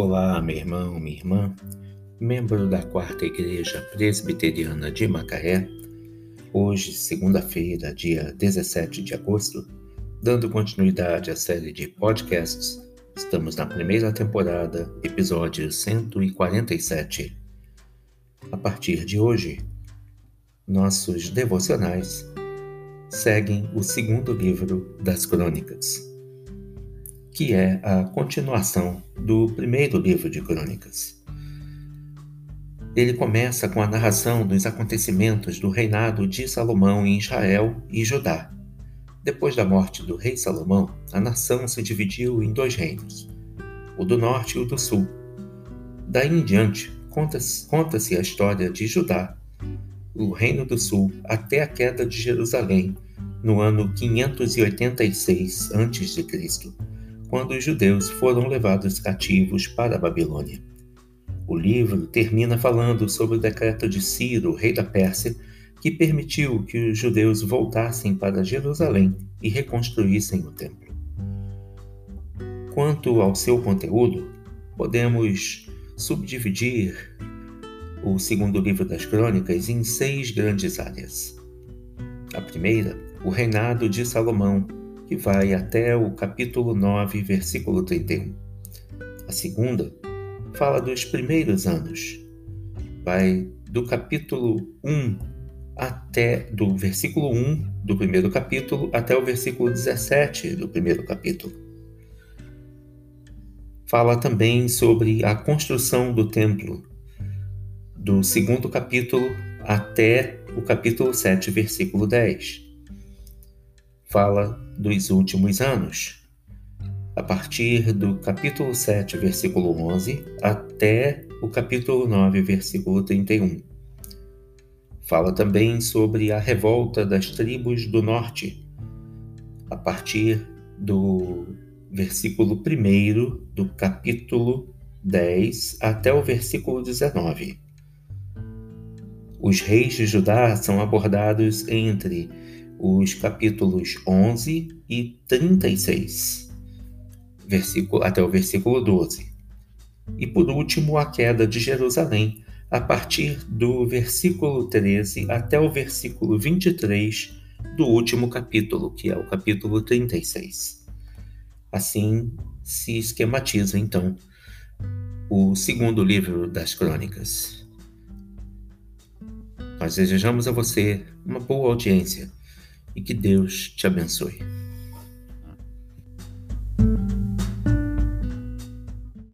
Olá, meu irmão, minha irmã, membro da Quarta Igreja Presbiteriana de Macaé. Hoje, segunda-feira, dia 17 de agosto, dando continuidade à série de podcasts, estamos na primeira temporada, episódio 147. A partir de hoje, nossos devocionais seguem o segundo livro das Crônicas que é a continuação do primeiro livro de Crônicas. Ele começa com a narração dos acontecimentos do reinado de Salomão em Israel e Judá. Depois da morte do rei Salomão, a nação se dividiu em dois reinos, o do norte e o do sul. Daí em diante, conta-se conta a história de Judá, o reino do sul, até a queda de Jerusalém, no ano 586 a.C quando os judeus foram levados cativos para a Babilônia. O livro termina falando sobre o decreto de Ciro, rei da Pérsia, que permitiu que os judeus voltassem para Jerusalém e reconstruíssem o templo. Quanto ao seu conteúdo, podemos subdividir o segundo livro das Crônicas em seis grandes áreas. A primeira, o reinado de Salomão, que vai até o capítulo 9, versículo 31. A segunda fala dos primeiros anos. Vai do capítulo 1 até do versículo 1 do primeiro capítulo até o versículo 17 do primeiro capítulo. Fala também sobre a construção do templo, do segundo capítulo até o capítulo 7, versículo 10 fala dos últimos anos, a partir do capítulo 7, versículo 11, até o capítulo 9, versículo 31. Fala também sobre a revolta das tribos do norte, a partir do versículo 1 do capítulo 10 até o versículo 19. Os reis de Judá são abordados entre os capítulos 11 e 36, versículo, até o versículo 12. E por último, a queda de Jerusalém, a partir do versículo 13 até o versículo 23 do último capítulo, que é o capítulo 36. Assim se esquematiza, então, o segundo livro das Crônicas. Nós desejamos a você uma boa audiência e que Deus te abençoe.